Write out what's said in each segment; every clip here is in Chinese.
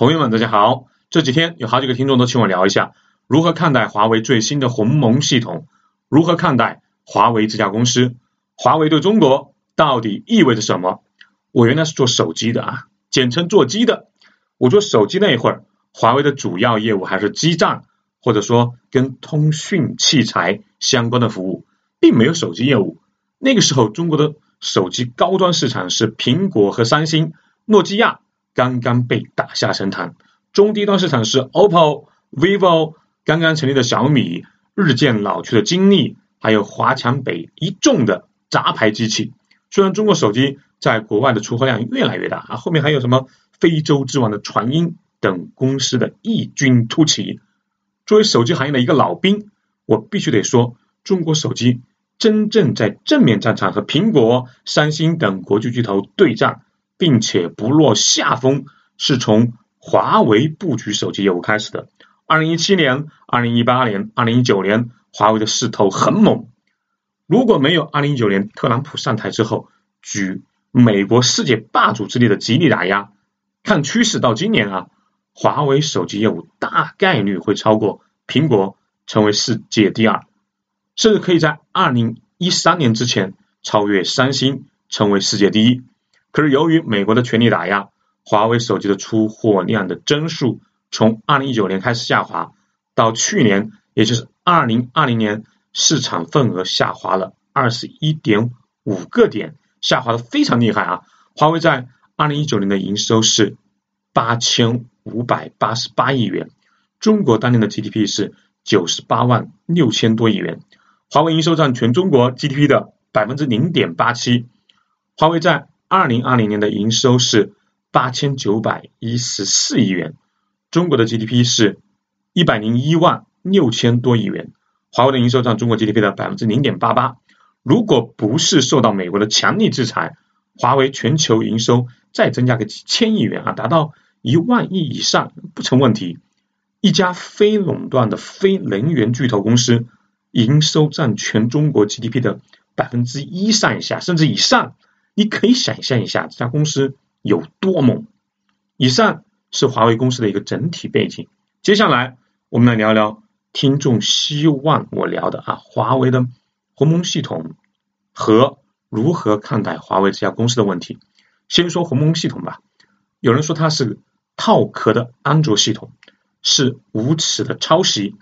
朋友们，大家好！这几天有好几个听众都请我聊一下，如何看待华为最新的鸿蒙系统？如何看待华为这家公司？华为对中国到底意味着什么？我原来是做手机的啊，简称做机的。我做手机那一会儿，华为的主要业务还是基站，或者说跟通讯器材相关的服务，并没有手机业务。那个时候，中国的手机高端市场是苹果和三星、诺基亚。刚刚被打下神坛，中低端市场是 OPPO、vivo，刚刚成立的小米，日渐老去的金立，还有华强北一众的杂牌机器。虽然中国手机在国外的出货量越来越大啊，后面还有什么非洲之王的传音等公司的异军突起。作为手机行业的一个老兵，我必须得说，中国手机真正在正面战场和苹果、三星等国际巨头对战。并且不落下风，是从华为布局手机业务开始的。二零一七年、二零一八年、二零一九年，华为的势头很猛。如果没有二零一九年特朗普上台之后举美国世界霸主之力的极力打压，看趋势到今年啊，华为手机业务大概率会超过苹果，成为世界第二，甚至可以在二零一三年之前超越三星，成为世界第一。可是由于美国的全力打压，华为手机的出货量的增速从二零一九年开始下滑，到去年，也就是二零二零年，市场份额下滑了二十一点五个点，下滑的非常厉害啊！华为在二零一九年的营收是八千五百八十八亿元，中国当年的 GDP 是九十八万六千多亿元，华为营收占全中国 GDP 的百分之零点八七，华为在。二零二零年的营收是八千九百一十四亿元，中国的 GDP 是一百零一万六千多亿元，华为的营收占中国 GDP 的百分之零点八八。如果不是受到美国的强力制裁，华为全球营收再增加个几千亿元啊，达到一万亿以上不成问题。一家非垄断的非能源巨头公司，营收占全中国 GDP 的百分之一上下，甚至以上。你可以想象一下这家公司有多猛。以上是华为公司的一个整体背景。接下来我们来聊聊听众希望我聊的啊，华为的鸿蒙系统和如何看待华为这家公司的问题。先说鸿蒙系统吧。有人说它是套壳的安卓系统，是无耻的抄袭；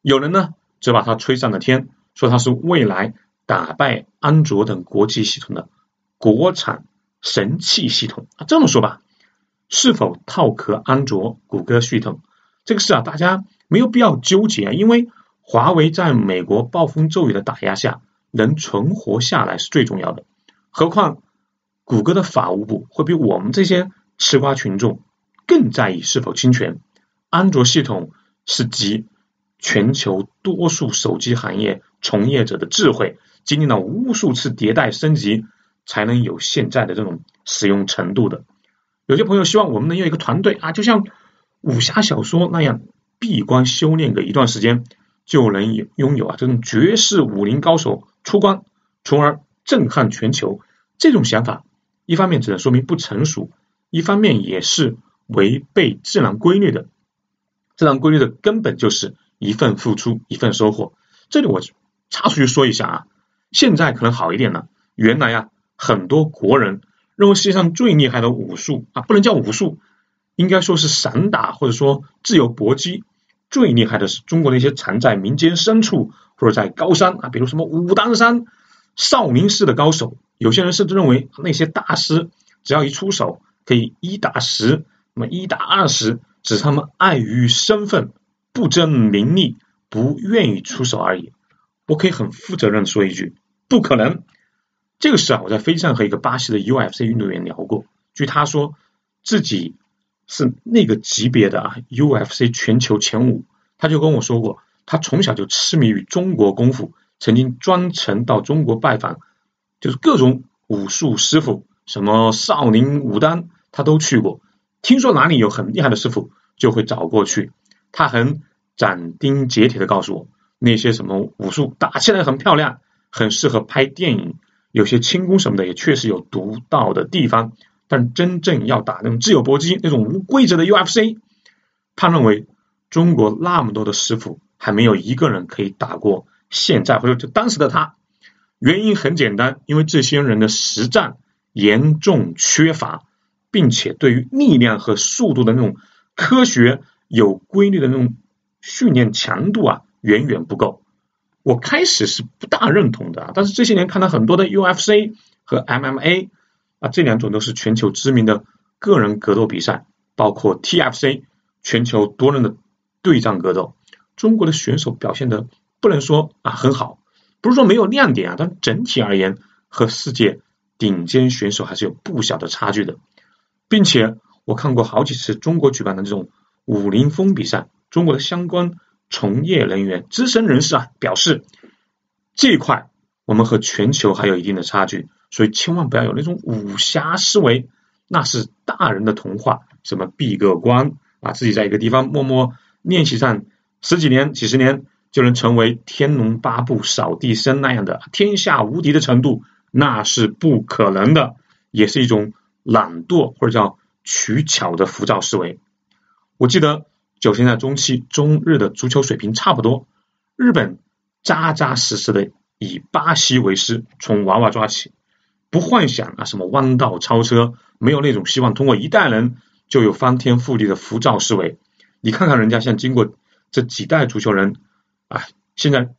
有人呢则把它吹上了天，说它是未来打败安卓等国际系统的。国产神器系统啊，这么说吧，是否套壳安卓、谷歌系统这个事啊，大家没有必要纠结，因为华为在美国暴风骤雨的打压下能存活下来是最重要的。何况谷歌的法务部会比我们这些吃瓜群众更在意是否侵权。安卓系统是集全球多数手机行业从业者的智慧，经历了无数次迭代升级。才能有现在的这种使用程度的。有些朋友希望我们能有一个团队啊，就像武侠小说那样，闭关修炼个一段时间，就能有拥有啊这种绝世武林高手出关，从而震撼全球。这种想法，一方面只能说明不成熟，一方面也是违背自然规律的。自然规律的根本就是一份付出一份收获。这里我插出去说一下啊，现在可能好一点了，原来啊。很多国人认为世界上最厉害的武术啊，不能叫武术，应该说是散打或者说自由搏击。最厉害的是中国那些藏在民间深处或者在高山啊，比如什么武当山少林寺的高手。有些人甚至认为那些大师只要一出手可以一打十，那么一打二十，只是他们碍于身份不争名利，不愿意出手而已。我可以很负责任的说一句，不可能。这个事啊，我在飞机上和一个巴西的 UFC 运动员聊过。据他说，自己是那个级别的啊，UFC 全球前五。他就跟我说过，他从小就痴迷于中国功夫，曾经专程到中国拜访，就是各种武术师傅，什么少林、武当，他都去过。听说哪里有很厉害的师傅，就会找过去。他很斩钉截铁的告诉我，那些什么武术打起来很漂亮，很适合拍电影。有些轻功什么的也确实有独到的地方，但真正要打那种自由搏击、那种无规则的 UFC，他认为中国那么多的师傅还没有一个人可以打过现在或者就当时的他。原因很简单，因为这些人的实战严重缺乏，并且对于力量和速度的那种科学有规律的那种训练强度啊，远远不够。我开始是不大认同的，但是这些年看到很多的 UFC 和 MMA 啊，这两种都是全球知名的个人格斗比赛，包括 TFC 全球多人的对战格斗，中国的选手表现的不能说啊很好。不是说没有亮点啊，但整体而言，和世界顶尖选手还是有不小的差距的。并且我看过好几次中国举办的这种武林风比赛，中国的相关从业人员、资深人士啊表示，这一块我们和全球还有一定的差距，所以千万不要有那种武侠思维，那是大人的童话。什么闭个关啊，自己在一个地方默默练习上十几年、几十年。就能成为《天龙八部》扫地僧那样的天下无敌的程度，那是不可能的，也是一种懒惰或者叫取巧的浮躁思维。我记得九十年代中期，中日的足球水平差不多，日本扎扎实实的以巴西为师，从娃娃抓起，不幻想啊什么弯道超车，没有那种希望通过一代人就有翻天覆地的浮躁思维。你看看人家，像经过这几代足球人。啊，现在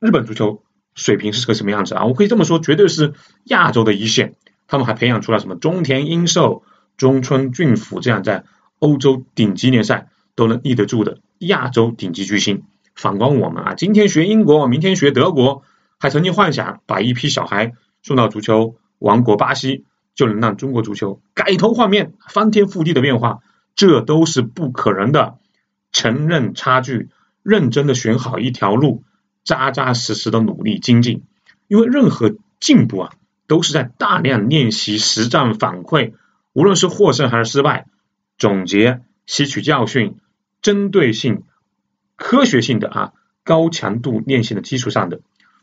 日本足球水平是个什么样子啊？我可以这么说，绝对是亚洲的一线。他们还培养出了什么中田英寿、中村俊辅这样在欧洲顶级联赛都能立得住的亚洲顶级巨星。反观我们啊，今天学英国，明天学德国，还曾经幻想把一批小孩送到足球王国巴西，就能让中国足球改头换面、翻天覆地的变化，这都是不可能的。承认差距。认真的选好一条路，扎扎实实的努力精进，因为任何进步啊，都是在大量练习、实战反馈，无论是获胜还是失败，总结、吸取教训、针对性、科学性的啊，高强度练习的基础上的。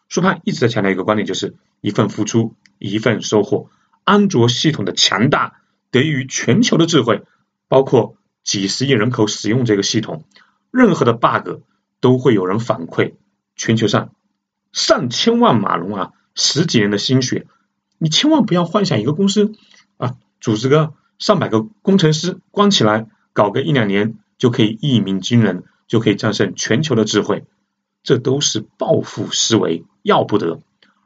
苏盼一直在强调一个观点，就是一份付出，一份收获。安卓系统的强大，得益于全球的智慧，包括几十亿人口使用这个系统，任何的 bug。都会有人反馈，全球上上千万马龙啊，十几年的心血，你千万不要幻想一个公司啊，组织个上百个工程师，关起来搞个一两年就可以一鸣惊人，就可以战胜全球的智慧，这都是暴富思维，要不得。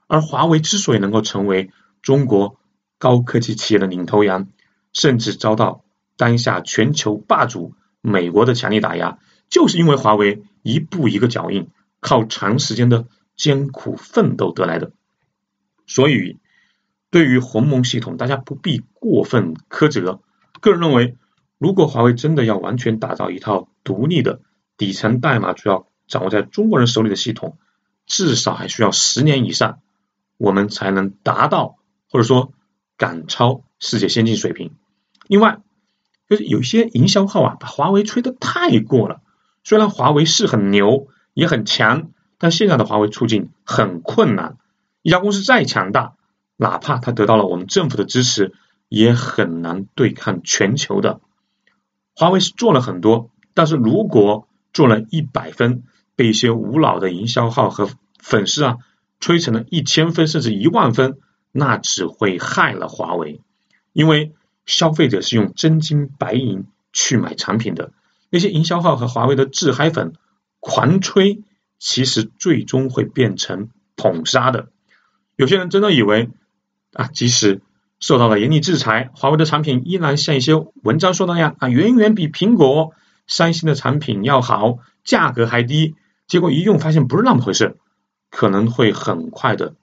而华为之所以能够成为中国高科技企业的领头羊，甚至遭到当下全球霸主美国的强力打压。就是因为华为一步一个脚印，靠长时间的艰苦奋斗得来的，所以对于鸿蒙系统，大家不必过分苛责。个人认为，如果华为真的要完全打造一套独立的底层代码主要掌握在中国人手里的系统，至少还需要十年以上，我们才能达到或者说赶超世界先进水平。另外，就是有些营销号啊，把华为吹得太过了。虽然华为是很牛，也很强，但现在的华为处境很困难。一家公司再强大，哪怕它得到了我们政府的支持，也很难对抗全球的。华为是做了很多，但是如果做了一百分，被一些无脑的营销号和粉丝啊吹成了一千分甚至一万分，那只会害了华为。因为消费者是用真金白银去买产品的。那些营销号和华为的自嗨粉狂吹，其实最终会变成捧杀的。有些人真的以为啊，即使受到了严厉制裁，华为的产品依然像一些文章说的那样啊，远远比苹果、三星的产品要好，价格还低。结果一用发现不是那么回事，可能会很快的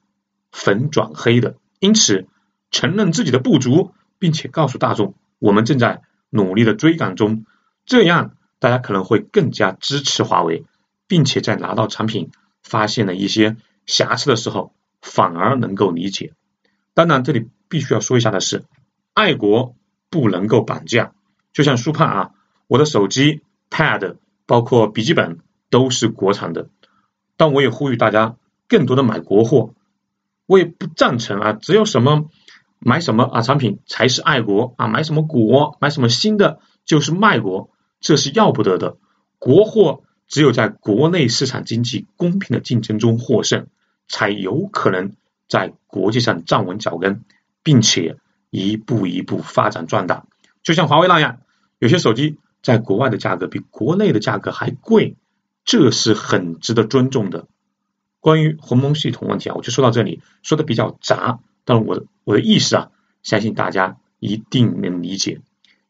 粉转黑的。因此，承认自己的不足，并且告诉大众，我们正在努力的追赶中。这样，大家可能会更加支持华为，并且在拿到产品发现了一些瑕疵的时候，反而能够理解。当然，这里必须要说一下的是，爱国不能够绑架。就像舒盼啊，我的手机、Pad，包括笔记本都是国产的，但我也呼吁大家更多的买国货。我也不赞成啊，只有什么买什么啊产品才是爱国啊？买什么国，买什么新的就是卖国，这是要不得的。国货只有在国内市场经济公平的竞争中获胜，才有可能在国际上站稳脚跟，并且一步一步发展壮大。就像华为那样，有些手机在国外的价格比国内的价格还贵，这是很值得尊重的。关于鸿蒙系统问题啊，我就说到这里，说的比较杂，但我我的意思啊，相信大家一定能理解。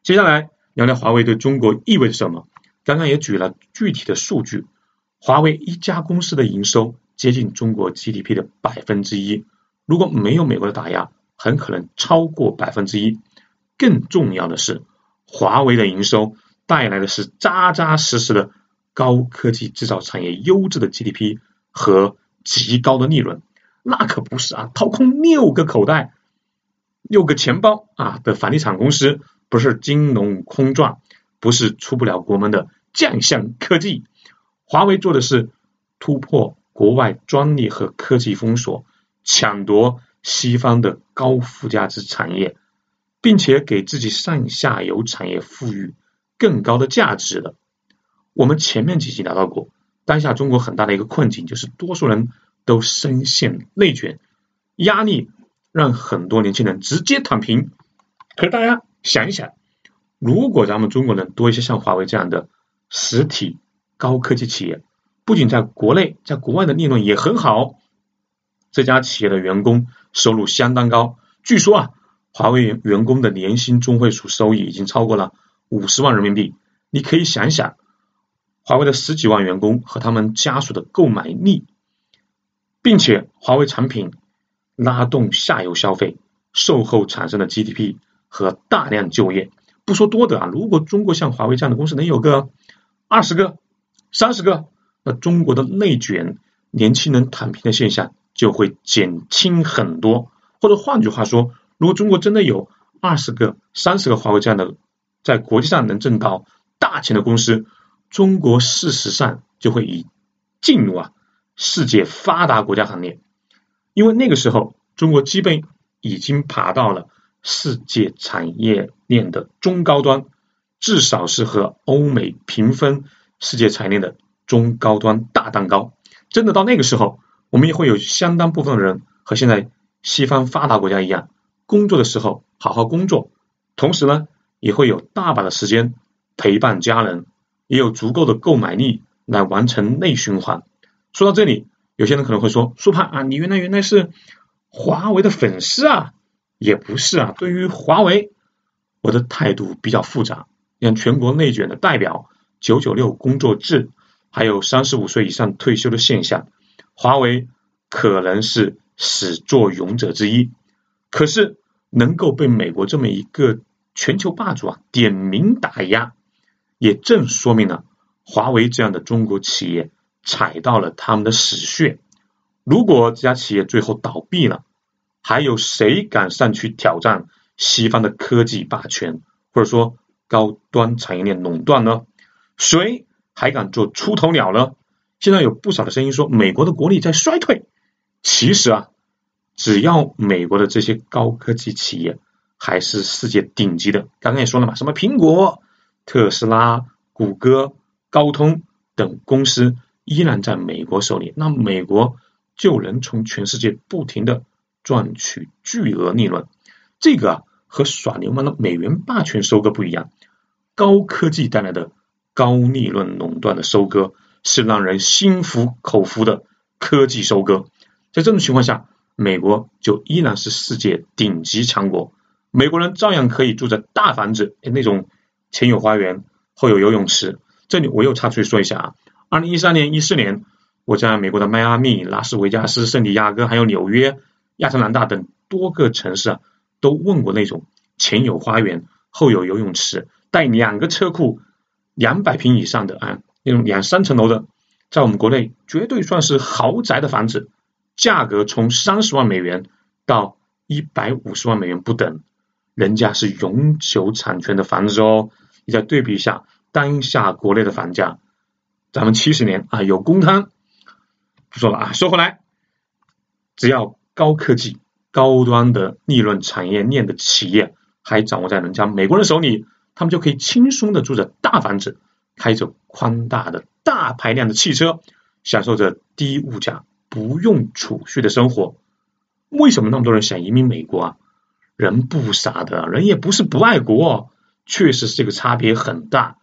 接下来聊聊华为对中国意味着什么。刚刚也举了具体的数据，华为一家公司的营收接近中国 GDP 的百分之一，如果没有美国的打压，很可能超过百分之一。更重要的是，华为的营收带来的是扎扎实实的高科技制造产业优质的 GDP 和。极高的利润，那可不是啊！掏空六个口袋、六个钱包啊的房地产公司，不是金融空转，不是出不了国门的将相科技。华为做的是突破国外专利和科技封锁，抢夺西方的高附加值产业，并且给自己上下游产业赋予更高的价值的。我们前面几集聊到过。当下中国很大的一个困境就是多数人都深陷内卷，压力让很多年轻人直接躺平。可是大家想一想，如果咱们中国人多一些像华为这样的实体高科技企业，不仅在国内，在国外的利润也很好，这家企业的员工收入相当高。据说啊，华为员工的年薪中位数收益已经超过了五十万人民币。你可以想想。华为的十几万员工和他们家属的购买力，并且华为产品拉动下游消费，售后产生的 GDP 和大量就业，不说多的啊，如果中国像华为这样的公司能有个二十个、三十个，那中国的内卷、年轻人躺平的现象就会减轻很多。或者换句话说，如果中国真的有二十个、三十个华为这样的在国际上能挣到大钱的公司，中国事实上就会以进入啊世界发达国家行列，因为那个时候中国基本已经爬到了世界产业链的中高端，至少是和欧美平分世界产业链的中高端大蛋糕。真的到那个时候，我们也会有相当部分人和现在西方发达国家一样，工作的时候好好工作，同时呢也会有大把的时间陪伴家人。也有足够的购买力来完成内循环。说到这里，有些人可能会说：“苏胖啊，你原来原来是华为的粉丝啊？”也不是啊，对于华为，我的态度比较复杂。像全国内卷的代表，九九六工作制，还有三十五岁以上退休的现象，华为可能是始作俑者之一。可是能够被美国这么一个全球霸主啊点名打压。也正说明了华为这样的中国企业踩到了他们的死穴。如果这家企业最后倒闭了，还有谁敢上去挑战西方的科技霸权，或者说高端产业链垄断呢？谁还敢做出头鸟呢？现在有不少的声音说美国的国力在衰退。其实啊，只要美国的这些高科技企业还是世界顶级的，刚刚也说了嘛，什么苹果。特斯拉、谷歌、高通等公司依然在美国手里，那美国就能从全世界不停的赚取巨额利润。这个和耍流氓的美元霸权收割不一样，高科技带来的高利润垄断的收割是让人心服口服的科技收割。在这种情况下，美国就依然是世界顶级强国，美国人照样可以住着大房子那种。前有花园，后有游泳池。这里我又插出去说一下啊，二零一三年、一四年，我在美国的迈阿密、拉斯维加斯、圣地亚哥，还有纽约、亚特兰大等多个城市啊，都问过那种前有花园、后有游泳池、带两个车库、两百平以上的啊，那种两三层楼的，在我们国内绝对算是豪宅的房子，价格从三十万美元到一百五十万美元不等。人家是永久产权的房子哦，你再对比一下当下国内的房价，咱们七十年啊有公摊，不说了啊。说回来，只要高科技、高端的利润产业链的企业还掌握在人家美国人手里，他们就可以轻松的住着大房子，开着宽大的大排量的汽车，享受着低物价、不用储蓄的生活。为什么那么多人想移民美国啊？人不傻的，人也不是不爱国，确实是这个差别很大。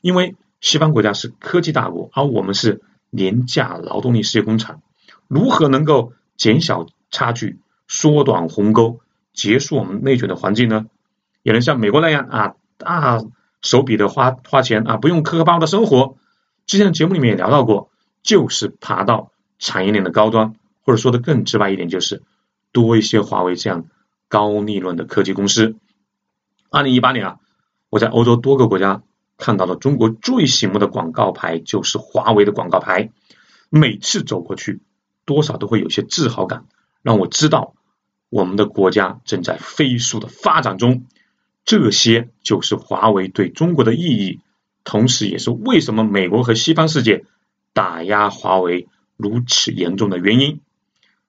因为西方国家是科技大国，而我们是廉价劳动力事业工厂，如何能够减小差距、缩短鸿沟、结束我们内卷的环境呢？也能像美国那样啊，大手笔的花花钱啊，不用磕磕巴巴的生活。之前的节目里面也聊到过，就是爬到产业链的高端，或者说的更直白一点，就是。多一些华为这样高利润的科技公司。二零一八年啊，我在欧洲多个国家看到了中国最醒目的广告牌，就是华为的广告牌。每次走过去，多少都会有些自豪感，让我知道我们的国家正在飞速的发展中。这些就是华为对中国的意义，同时也是为什么美国和西方世界打压华为如此严重的原因。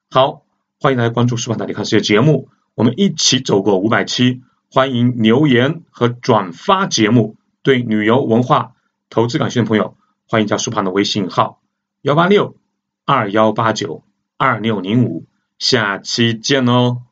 好。欢迎大家关注“舒盘大力看世界”节目，我们一起走过五百期。欢迎留言和转发节目。对旅游文化投资感兴趣的朋友，欢迎加舒盘的微信号：幺八六二幺八九二六零五。下期见哦。